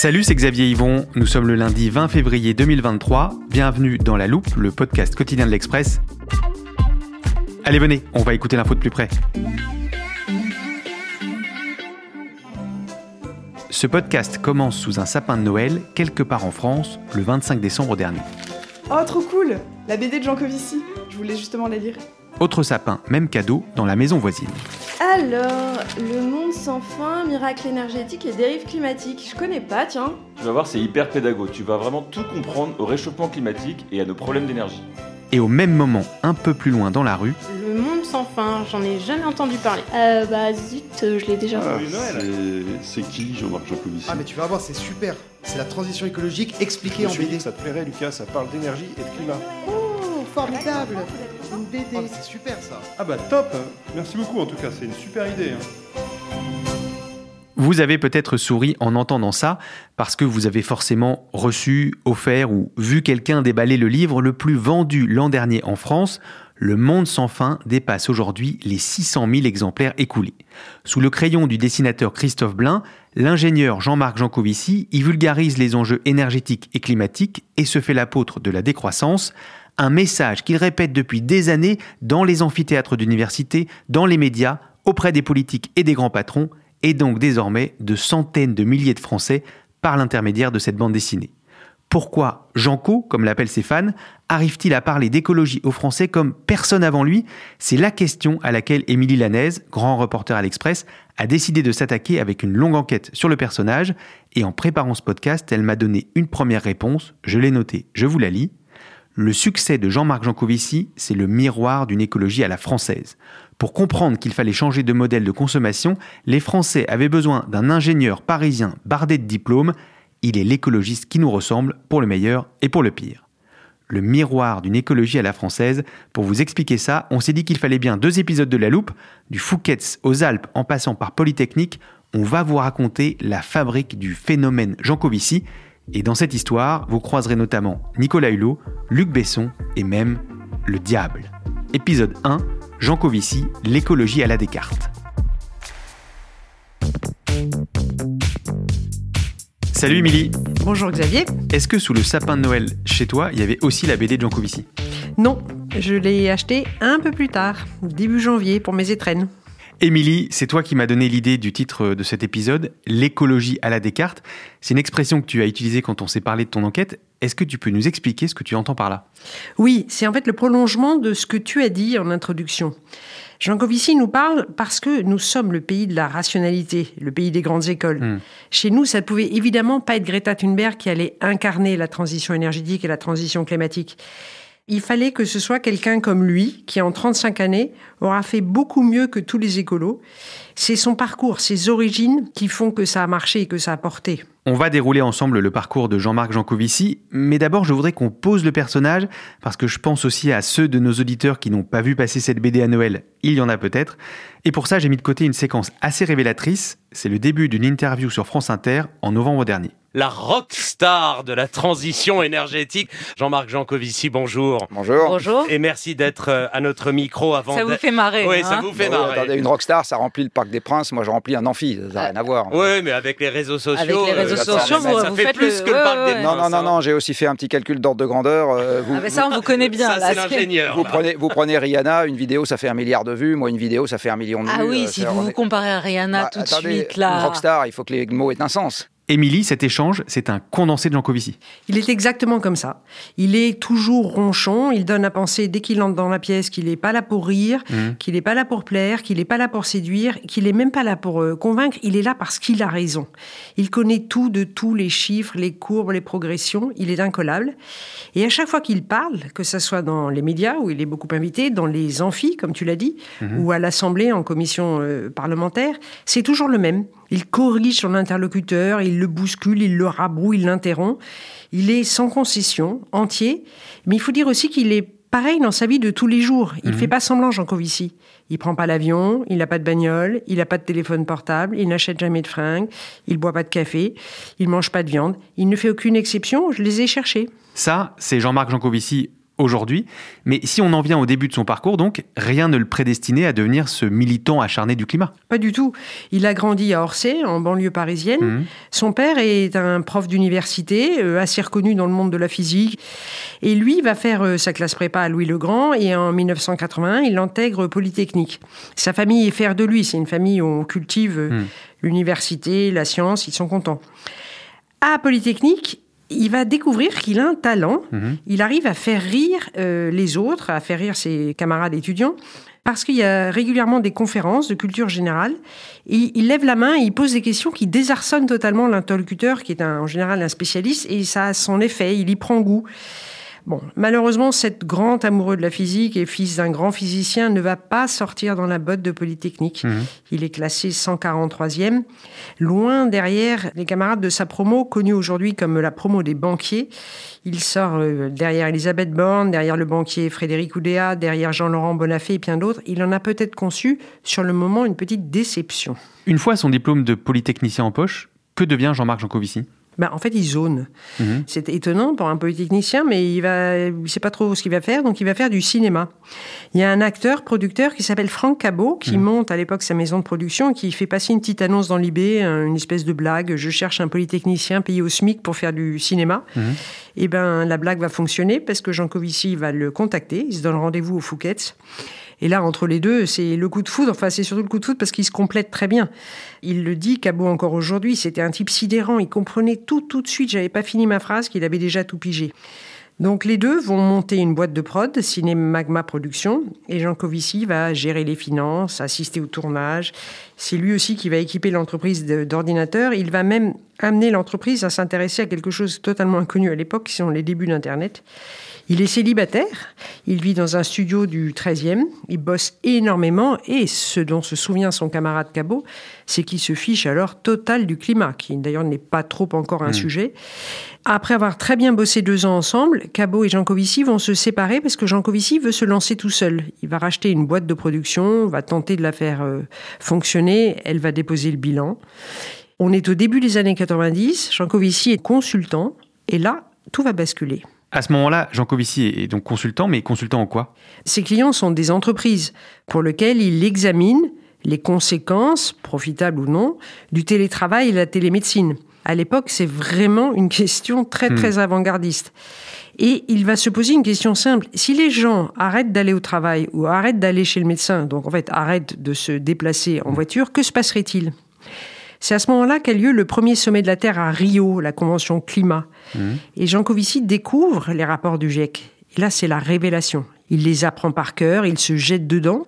Salut, c'est Xavier Yvon. Nous sommes le lundi 20 février 2023. Bienvenue dans La Loupe, le podcast quotidien de l'Express. Allez, venez, on va écouter l'info de plus près. Ce podcast commence sous un sapin de Noël, quelque part en France, le 25 décembre dernier. Oh, trop cool La BD de Jean Covici. Je voulais justement la lire. Autre sapin, même cadeau, dans la maison voisine. Alors, le monde sans fin, miracle énergétique et dérive climatique. Je connais pas, tiens. Tu vas voir, c'est hyper pédago. Tu vas vraiment tout comprendre au réchauffement climatique et à nos problèmes d'énergie. Et au même moment, un peu plus loin dans la rue, Le monde sans fin, j'en ai jamais entendu parler. Euh, bah zut, je l'ai déjà Ah, vu. c'est- qui Jean-Marc Jancovici Ah mais tu vas voir, c'est super. C'est la transition écologique expliquée Je en BD. ça te plairait, Lucas, ça parle d'énergie et de climat. Oh, formidable Une BD. Oh, mais c'est super ça. Ah bah top Merci beaucoup en tout cas, c'est une super idée. hein. Vous avez peut-être souri en entendant ça parce que vous avez forcément reçu, offert ou vu quelqu'un déballer le livre le plus vendu l'an dernier en France. Le Monde sans fin dépasse aujourd'hui les 600 000 exemplaires écoulés. Sous le crayon du dessinateur Christophe Blain, l'ingénieur Jean-Marc Jancovici y vulgarise les enjeux énergétiques et climatiques et se fait l'apôtre de la décroissance, un message qu'il répète depuis des années dans les amphithéâtres d'université, dans les médias, auprès des politiques et des grands patrons, et donc désormais de centaines de milliers de Français par l'intermédiaire de cette bande dessinée. Pourquoi Janco, comme l'appellent ses fans, arrive-t-il à parler d'écologie aux Français comme personne avant lui? C'est la question à laquelle Émilie Lanaise, grand reporter à l'Express, a décidé de s'attaquer avec une longue enquête sur le personnage, et en préparant ce podcast, elle m'a donné une première réponse, je l'ai notée, je vous la lis. Le succès de Jean-Marc Jancovici, c'est le miroir d'une écologie à la française. Pour comprendre qu'il fallait changer de modèle de consommation, les Français avaient besoin d'un ingénieur parisien bardé de diplômes. Il est l'écologiste qui nous ressemble pour le meilleur et pour le pire. Le miroir d'une écologie à la française. Pour vous expliquer ça, on s'est dit qu'il fallait bien deux épisodes de La Loupe, du Fouquet's aux Alpes en passant par Polytechnique. On va vous raconter la fabrique du phénomène Jancovici. Et dans cette histoire, vous croiserez notamment Nicolas Hulot, Luc Besson et même le diable. Épisode 1, Jean Covici, l'écologie à la Descartes. Salut Émilie, Bonjour Xavier. est-ce que sous le sapin de Noël chez toi, il y avait aussi la BD de Jean Covici? Non, je l'ai acheté un peu plus tard, début janvier, pour mes étrennes. Émilie, c'est toi qui m'as donné l'idée du titre de cet épisode, l'écologie à la Descartes. C'est une expression que tu as utilisée quand on s'est parlé de ton enquête. Est-ce que tu peux nous expliquer ce que tu entends par là? Oui, c'est en fait le prolongement de ce que tu as dit en introduction. Jean Covici nous parle parce que nous sommes le pays de la rationalité, le pays des grandes écoles. Hmm. Chez nous, ça pouvait évidemment pas être Greta Thunberg qui allait incarner la transition énergétique et la transition climatique. Il fallait que ce soit quelqu'un comme lui, qui en 35 années aura fait beaucoup mieux que tous les écolos. C'est son parcours, ses origines qui font que ça a marché et que ça a porté. On va dérouler ensemble le parcours de Jean-Marc Jancovici, mais d'abord je voudrais qu'on pose le personnage, parce que je pense aussi à ceux de nos auditeurs qui n'ont pas vu passer cette BD à Noël, il y en a peut-être, et pour ça j'ai mis de côté une séquence assez révélatrice, c'est le début d'une interview sur France Inter en novembre dernier. la rockstar de la transition énergétique. Jean-Marc Jancovici, bonjour. Bonjour. Bonjour. Et merci d'être euh, à notre micro avant Ça vous fait marrer. Oui, hein ça vous fait Bon, marrer. attendez, une rockstar, ça remplit le Parc des Princes. Moi, je remplis un amphi. Ça n'a rien à voir. Oui, mais avec les réseaux sociaux, Avec les réseaux ça- sociaux, ça, vous- ça vous fait faites plus le- que le ouais, Parc ouais, des ouais. Non, non, Princes, non, hein. non, j'ai aussi fait un petit calcul d'ordre de grandeur. euh, vous, Ah ben ça, on vous connaît bien. Ça, c'est l'ingénieur. vous prenez, vous prenez Rihanna, une vidéo, ça fait un milliard de vues. Moi, une vidéo, ça fait un million de vues. Ah oui, Euh, si vous vous comparez à Rihanna Bah, tout de suite là. Une rockstar, il faut que les mots aient un sens. Émilie, cet échange, c'est un condensé de Jancovici. Il est exactement comme ça. Il est toujours ronchon, il donne à penser dès qu'il entre dans la pièce qu'il n'est pas là pour rire, Mhm. qu'il n'est pas là pour plaire, qu'il n'est pas là pour séduire, qu'il n'est même pas là pour euh, convaincre, il est là parce qu'il a raison. Il connaît tout de tous les chiffres, les courbes, les progressions, il est incollable. Et à chaque fois qu'il parle, que ce soit dans les médias, où il est beaucoup invité, dans les amphis, comme tu l'as dit, Mhm. ou à l'Assemblée en commission euh, parlementaire, c'est toujours le même. Il corrige son interlocuteur, il le bouscule, il le rabrouille, il l'interrompt. Il est sans concession, entier. Mais il faut dire aussi qu'il est pareil dans sa vie de tous les jours. Il ne Mhm. fait pas semblant, Jean Covici. Il prend pas l'avion, il n'a pas de bagnole, il n'a pas de téléphone portable, il n'achète jamais de fringues, il boit pas de café, il mange pas de viande. Il ne fait aucune exception, je les ai cherchés. Ça, c'est Jean-Marc Jancovici aujourd'hui. Mais si on en vient au début de son parcours, donc, rien ne le prédestinait à devenir ce militant acharné du climat. Pas du tout. Il a grandi à Orsay, en banlieue parisienne. Mhm. Son père est un prof d'université, euh, assez reconnu dans le monde de la physique. Et lui va faire euh, sa classe prépa à Louis-le-Grand et en 1981, il intègre Polytechnique. Sa famille est fière de lui. C'est une famille où on cultive euh, Mhm. l'université, la science, ils sont contents. À Polytechnique, il va découvrir qu'il a un talent. Mhm. Il arrive à faire rire euh, les autres, à faire rire ses camarades étudiants, parce qu'il y a régulièrement des conférences de culture générale. Et il lève la main et il pose des questions qui désarçonnent totalement l'interlocuteur, qui est un- en général un spécialiste, et ça a son effet, il y prend goût. Bon, malheureusement, cet grand amoureux de la physique et fils d'un grand physicien ne va pas sortir dans la botte de Polytechnique. Mhm. Il est classé 143e, loin derrière les camarades de sa promo, connue aujourd'hui comme la promo des banquiers. Il sort euh, derrière Elisabeth Borne, derrière le banquier Frédéric Oudéa, derrière Jean-Laurent Bonafé et bien d'autres. Il en a peut-être conçu, sur le moment, une petite déception. Une fois son diplôme de polytechnicien en poche, que devient Jean-Marc Jancovici? Ben, en fait, il zone. Mhm. C'est étonnant pour un polytechnicien, mais il va, il sait pas trop ce qu'il va faire, donc il va faire du cinéma. Il y a un acteur, producteur qui s'appelle Franck Cabot, qui monte à l'époque sa maison de production, qui fait passer une petite annonce dans l'IB, une espèce de blague. Je cherche un polytechnicien payé au SMIC pour faire du cinéma. Mhm. Et ben, la blague va fonctionner parce que Jean Covici va le contacter. Il se donne rendez-vous au Fouquet's. Et là, entre les deux, c'est le coup de foudre. Enfin, c'est surtout le coup de foudre parce qu'ils se complètent très bien. Il le dit, Cabot encore aujourd'hui, c'était un type sidérant. Il comprenait tout, tout de suite. J'avais pas fini ma phrase qu'il avait déjà tout pigé. Donc les deux vont monter une boîte de prod, Ciné Magma Productions, et Jean Covici va gérer les finances, assister au tournage. C'est lui aussi qui va équiper l'entreprise d'ordinateurs. Il va même amener l'entreprise à s'intéresser à quelque chose totalement inconnu à l'époque, qui sont les débuts d'Internet. Il est célibataire, il vit dans un studio du 13e, il bosse énormément et ce dont se souvient son camarade Cabot, c'est qu'il se fiche alors total du climat, qui d'ailleurs n'est pas trop encore un sujet. Après avoir très bien bossé deux ans ensemble, Cabot et Jean Covici vont se séparer parce que Jean Covici veut se lancer tout seul. Il va racheter une boîte de production, va tenter de la faire euh, fonctionner, elle va déposer le bilan. On est au début des années 90, Jean Covici est consultant et là, tout va basculer. À ce moment-là, Jancovici est donc consultant, mais consultant en quoi? Ses clients sont des entreprises pour lesquelles il examine les conséquences, profitables ou non, du télétravail et de la télémédecine. À l'époque, c'est vraiment une question très, très avant-gardiste. Et il va se poser une question simple. Si les gens arrêtent d'aller au travail ou arrêtent d'aller chez le médecin, donc en fait arrêtent de se déplacer en voiture, que se passerait-il? C'est à ce moment-là qu'a lieu le premier sommet de la Terre à Rio, la Convention climat. Et Jean Covici découvre les rapports du GIEC. Et là, c'est la révélation. Il les apprend par cœur, il se jette dedans.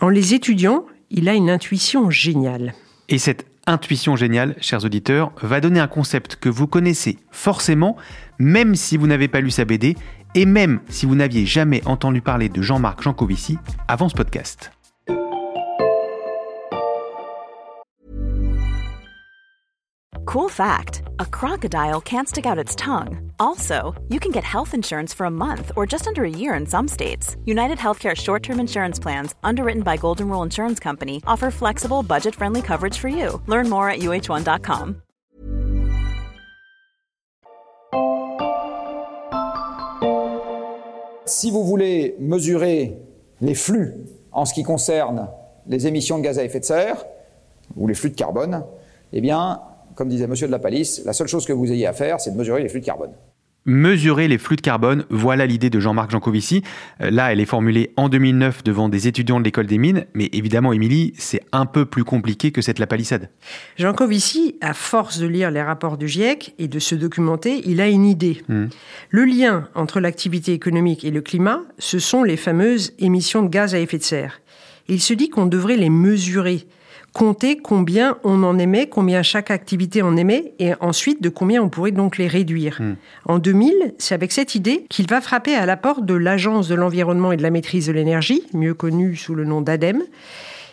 En les étudiant, il a une intuition géniale. Et cette intuition géniale, chers auditeurs, va donner un concept que vous connaissez forcément, même si vous n'avez pas lu sa BD, et même si vous n'aviez jamais entendu parler de Jean-Marc Jancovici avant ce podcast. Cool fact a crocodile can't stick out its tongue. Also, you can get health insurance for a month or just under a year in some states. United Healthcare short term insurance plans, underwritten by Golden Rule Insurance Company, offer flexible, budget friendly coverage for you. Learn more at uh1.com. Si vous voulez mesurer les flux en ce qui concerne les émissions de gaz à effet de serre, ou les flux de carbone, eh bien, comme disait Monsieur de la Palisse, la seule chose que vous ayez à faire, c'est de mesurer les flux de carbone. Mesurer les flux de carbone, voilà l'idée de Jean-Marc Jancovici. Euh, là, elle est formulée en 2009 devant des étudiants de l'école des mines, mais évidemment, Émilie, c'est un peu plus compliqué que cette lapalissade. Jancovici, à force de lire les rapports du GIEC et de se documenter, il a une idée. Hmm. Le lien entre l'activité économique et le climat, ce sont les fameuses émissions de gaz à effet de serre. Il se dit qu'on devrait les mesurer compter combien on en émet, combien chaque activité en émet, et ensuite de combien on pourrait donc les réduire. Hmm. En 2000, c'est avec cette idée qu'il va frapper à la porte de l'Agence de l'environnement et de la maîtrise de l'énergie, mieux connue sous le nom d'ADEME.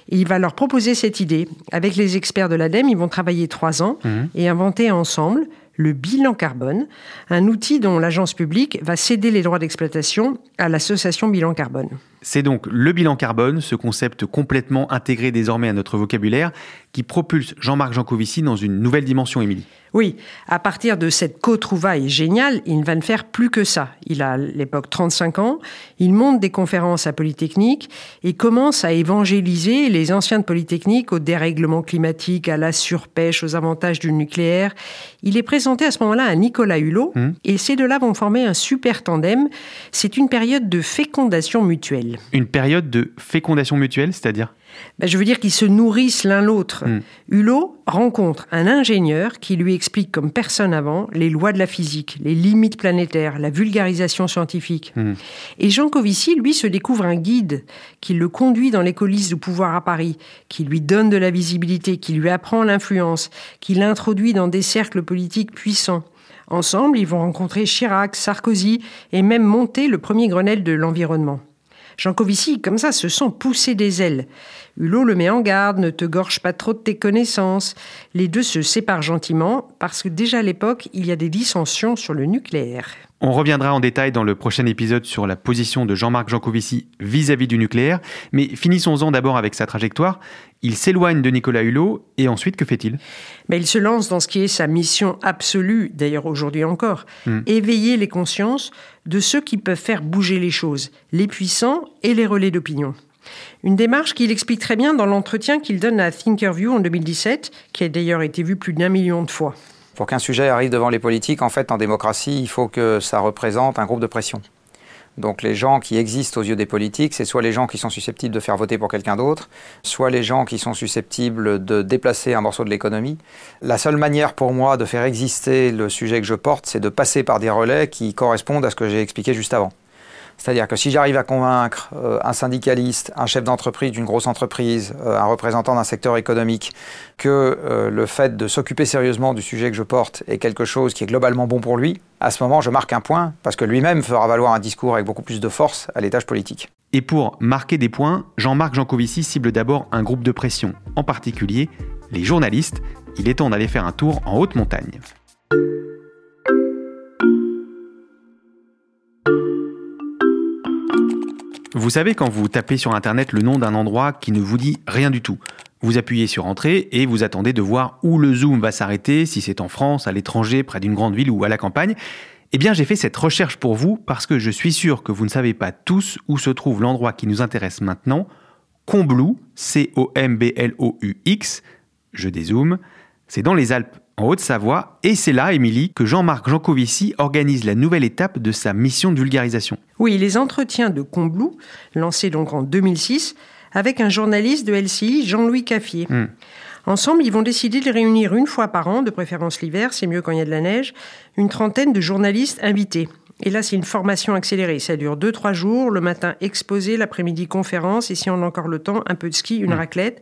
Il va leur proposer cette idée. Avec les experts de l'ADEME, ils vont travailler trois ans hmm. et inventer ensemble le bilan carbone, un outil dont l'agence publique va céder les droits d'exploitation à l'association Bilan Carbone. C'est donc le bilan carbone, ce concept complètement intégré désormais à notre vocabulaire, qui propulse Jean-Marc Jancovici dans une nouvelle dimension, Émilie. Oui, à partir de cette co-trouvaille géniale, il ne va ne faire plus que ça. Il a à l'époque 35 ans, il monte des conférences à Polytechnique et commence à évangéliser les anciens de Polytechnique au dérèglement climatique, à la surpêche, aux avantages du nucléaire. Il est présenté à ce moment-là à Nicolas Hulot mmh. et ces deux-là vont former un super tandem. C'est une période de fécondation mutuelle. Une période de fécondation mutuelle, c'est-à-dire ben, je veux dire qu'ils se nourrissent l'un l'autre. Hmm. Hulot rencontre un ingénieur qui lui explique comme personne avant les lois de la physique, les limites planétaires, la vulgarisation scientifique. Hmm. Et Jean Covici, lui, se découvre un guide qui le conduit dans les coulisses du pouvoir à Paris, qui lui donne de la visibilité, qui lui apprend l'influence, qui l'introduit dans des cercles politiques puissants. Ensemble, ils vont rencontrer Chirac, Sarkozy et même monter le premier Grenelle de l'environnement. Jean Covici, comme ça, se sent pousser des ailes. Hulot le met en garde, ne te gorge pas trop de tes connaissances. Les deux se séparent gentiment parce que déjà à l'époque, il y a des dissensions sur le nucléaire. On reviendra en détail dans le prochain épisode sur la position de Jean-Marc Jancovici vis-à-vis du nucléaire, mais finissons-en d'abord avec sa trajectoire. Il s'éloigne de Nicolas Hulot et ensuite que fait-il? Mais Il se lance dans ce qui est sa mission absolue, d'ailleurs aujourd'hui encore, hmm. éveiller les consciences de ceux qui peuvent faire bouger les choses, les puissants et les relais d'opinion. Une démarche qu'il explique très bien dans l'entretien qu'il donne à Thinkerview en 2017, qui a d'ailleurs été vu plus d'un million de fois. Pour qu'un sujet arrive devant les politiques, en fait, en démocratie, il faut que ça représente un groupe de pression. Donc les gens qui existent aux yeux des politiques, c'est soit les gens qui sont susceptibles de faire voter pour quelqu'un d'autre, soit les gens qui sont susceptibles de déplacer un morceau de l'économie. La seule manière pour moi de faire exister le sujet que je porte, c'est de passer par des relais qui correspondent à ce que j'ai expliqué juste avant. C'est-à-dire que si j'arrive à convaincre euh, un syndicaliste, un chef d'entreprise d'une grosse entreprise, euh, un représentant d'un secteur économique, que euh, le fait de s'occuper sérieusement du sujet que je porte est quelque chose qui est globalement bon pour lui, à ce moment je marque un point parce que lui-même fera valoir un discours avec beaucoup plus de force à l'étage politique. Et pour marquer des points, Jean-Marc Jancovici cible d'abord un groupe de pression, en particulier les journalistes. Il est temps d'aller faire un tour en haute montagne. Vous savez quand vous tapez sur Internet le nom d'un endroit qui ne vous dit rien du tout. Vous appuyez sur Entrée et vous attendez de voir où le zoom va s'arrêter, si c'est en France, à l'étranger, près d'une grande ville ou à la campagne. Eh bien, j'ai fait cette recherche pour vous parce que je suis sûr que vous ne savez pas tous où se trouve l'endroit qui nous intéresse maintenant. Combloux, C-O-M-B-L-O-U-X, je dézoome, c'est dans les Alpes en Haute-Savoie, et c'est là, Émilie, que Jean-Marc Jancovici organise la nouvelle étape de sa mission de vulgarisation. Oui, les entretiens de Combloux, lancés donc en 2006, avec un journaliste de LCI, Jean-Louis Caffier. Hmm. Ensemble, ils vont décider de réunir une fois par an, de préférence l'hiver, c'est mieux quand il y a de la neige, une trentaine de journalistes invités. Et là, c'est une formation accélérée. Ça dure 2-3 jours. Le matin, exposé. L'après-midi, conférence. Et si on a encore le temps, un peu de ski, une hmm. raclette.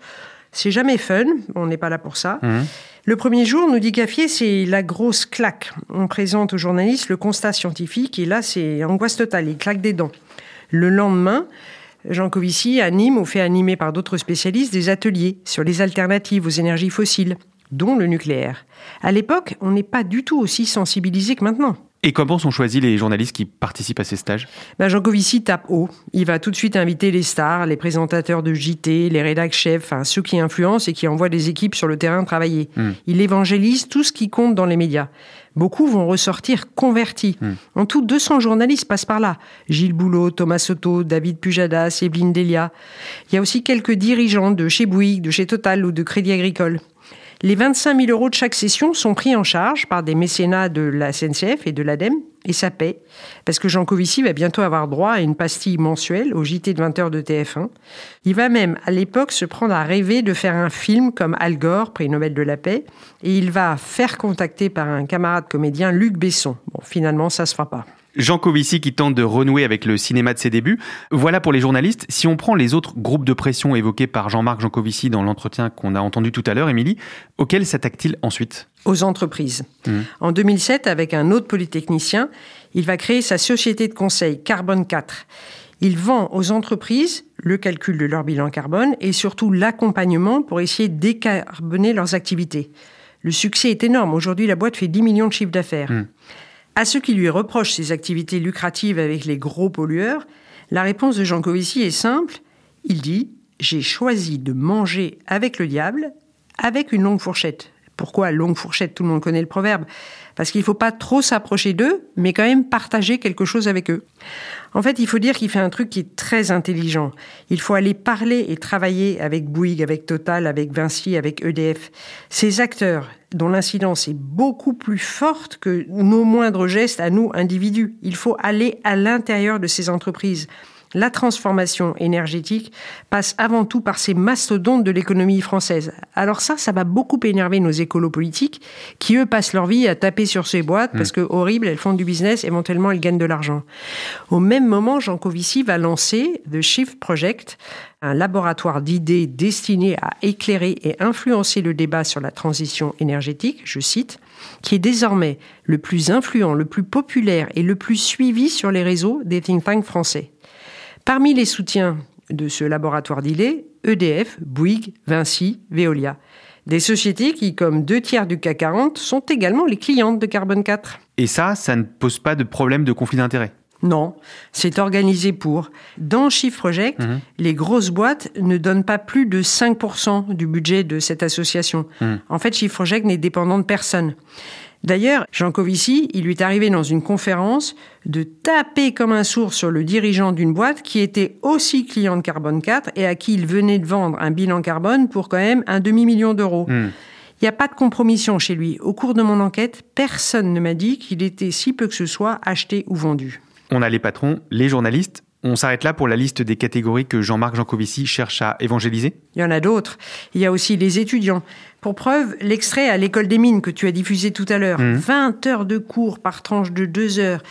C'est jamais fun. On n'est pas là pour ça. Hmm. Le premier jour, nous dit Caffier, c'est la grosse claque. On présente aux journalistes le constat scientifique et là, c'est angoisse totale, il claque des dents. Le lendemain, Jean Covici anime ou fait animer par d'autres spécialistes des ateliers sur les alternatives aux énergies fossiles, dont le nucléaire. À l'époque, on n'est pas du tout aussi sensibilisé que maintenant. Et comment sont choisis les journalistes qui participent à ces stages? Ben Jean Covici tape haut. Il va tout de suite inviter les stars, les présentateurs de JT, les rédacteurs chefs, enfin, ceux qui influencent et qui envoient des équipes sur le terrain travailler. Hmm. Il évangélise tout ce qui compte dans les médias. Beaucoup vont ressortir convertis. Hmm. En tout, 200 journalistes passent par là. Gilles Boulot, Thomas Soto, David Pujadas, Evelyne Delia. Il y a aussi quelques dirigeants de chez Bouygues, de chez Total ou de Crédit Agricole. Les 25 000 euros de chaque session sont pris en charge par des mécénats de la SNCF et de l'ADEME, et ça paie, parce que Jean Covici va bientôt avoir droit à une pastille mensuelle au JT de 20h de TF1. Il va même, à l'époque, se prendre à rêver de faire un film comme Al Gore, prix Nobel de la paix, et il va faire contacter par un camarade comédien, Luc Besson. Bon, finalement, ça se fera pas. Jean Covici qui tente de renouer avec le cinéma de ses débuts. Voilà pour les journalistes. Si on prend les autres groupes de pression évoqués par Jean-Marc Jancovici dans l'entretien qu'on a entendu tout à l'heure, Émilie, auxquels s'attaque-t-il ensuite? Aux entreprises. Mmh. En 2007, avec un autre polytechnicien, il va créer sa société de conseil Carbone 4. Il vend aux entreprises le calcul de leur bilan carbone et surtout l'accompagnement pour essayer de décarboner leurs activités. Le succès est énorme. Aujourd'hui, la boîte fait 10 millions de chiffres d'affaires. Mmh. À ceux qui lui reprochent ses activités lucratives avec les gros pollueurs, la réponse de Jean Covici est simple. Il dit J'ai choisi de manger avec le diable avec une longue fourchette. Pourquoi longue fourchette? Tout le monde connaît le proverbe. Parce qu'il ne faut pas trop s'approcher d'eux, mais quand même partager quelque chose avec eux. En fait, il faut dire qu'il fait un truc qui est très intelligent. Il faut aller parler et travailler avec Bouygues, avec Total, avec Vinci, avec EDF. Ces acteurs dont l'incidence est beaucoup plus forte que nos moindres gestes à nous, individus. Il faut aller à l'intérieur de ces entreprises. La transformation énergétique passe avant tout par ces mastodontes de l'économie française. Alors ça, ça va beaucoup énerver nos écolos politiques qui, eux, passent leur vie à taper sur ces boîtes parce mm. que, horrible, elles font du business, éventuellement, elles gagnent de l'argent. Au même moment, Jean Covici va lancer The Shift Project, un laboratoire d'idées destiné à éclairer et influencer le débat sur la transition énergétique, je cite, qui est désormais le plus influent, le plus populaire et le plus suivi sur les réseaux des think tanks français. Parmi les soutiens de ce laboratoire d'idées, EDF, Bouygues, Vinci, Veolia. Des sociétés qui, comme deux tiers du CAC 40, sont également les clientes de Carbone 4. Et ça, ça ne pose pas de problème de conflit d'intérêt non, c'est organisé pour. Dans Shift Project, mhm. les grosses boîtes ne donnent pas plus de 5% du budget de cette association. Mhm. En fait, Shift Project n'est dépendant de personne. D'ailleurs, Jean Covici, il lui est arrivé dans une conférence de taper comme un sourd sur le dirigeant d'une boîte qui était aussi client de Carbone 4 et à qui il venait de vendre un bilan carbone pour quand même un demi-million d'euros. Hmm. Il n'y a pas de compromission chez lui. Au cours de mon enquête, personne ne m'a dit qu'il était si peu que ce soit acheté ou vendu. On a les patrons, les journalistes, on s'arrête là pour la liste des catégories que Jean-Marc Jancovici cherche à évangéliser Il y en a d'autres. Il y a aussi les étudiants. Pour preuve, l'extrait à l'école des mines que tu as diffusé tout à l'heure. 20 mmh. heures de cours par tranche de 2 heures.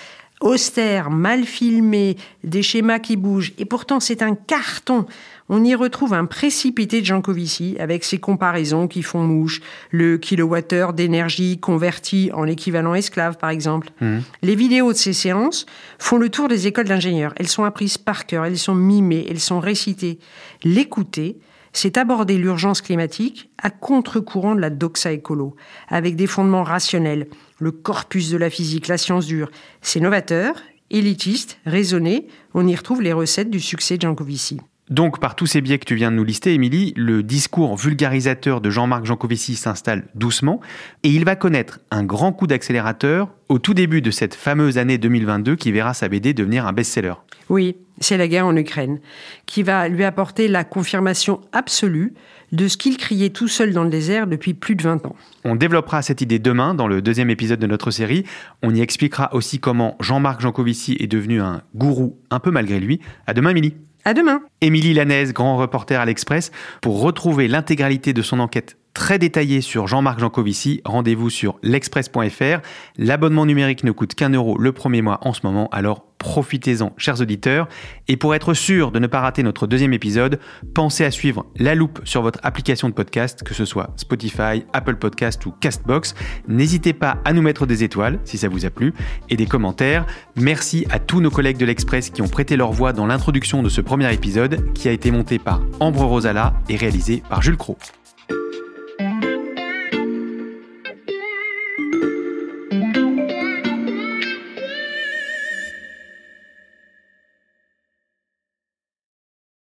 Austère, mal filmé, des schémas qui bougent. Et pourtant, c'est un carton on y retrouve un précipité de Jean Covici avec ses comparaisons qui font mouche, le kilowattheure d'énergie converti en équivalent esclave par exemple. Mmh. Les vidéos de ces séances font le tour des écoles d'ingénieurs. Elles sont apprises par cœur, elles sont mimées, elles sont récitées. L'écouter, c'est aborder l'urgence climatique à contre-courant de la doxa écolo, avec des fondements rationnels, le corpus de la physique, la science dure. C'est novateur, élitiste, raisonné, on y retrouve les recettes du succès de Jean Covici. Donc, par tous ces biais que tu viens de nous lister, Émilie, le discours vulgarisateur de Jean-Marc Jancovici s'installe doucement et il va connaître un grand coup d'accélérateur au tout début de cette fameuse année 2022 qui verra sa BD devenir un best-seller. Oui, c'est la guerre en Ukraine qui va lui apporter la confirmation absolue de ce qu'il criait tout seul dans le désert depuis plus de 20 ans. On développera cette idée demain dans le deuxième épisode de notre série. On y expliquera aussi comment Jean-Marc Jancovici est devenu un gourou un peu malgré lui. À demain, Émilie. À demain. Émilie Lanaise, grand reporter à l'Express. Pour retrouver l'intégralité de son enquête très détaillée sur Jean-Marc Jancovici, rendez-vous sur l'express.fr. L'abonnement numérique ne coûte qu'un euro le premier mois en ce moment, alors profitez-en, chers auditeurs. Et pour être sûr de ne pas rater notre deuxième épisode, pensez à suivre la loupe sur votre application de podcast, que ce soit Spotify, Apple Podcast ou Castbox. N'hésitez pas à nous mettre des étoiles si ça vous a plu et des commentaires. Merci à tous nos collègues de l'Express qui ont prêté leur voix dans l'introduction de ce premier épisode qui a été monté par Ambre Rosala et réalisé par Jules Cros.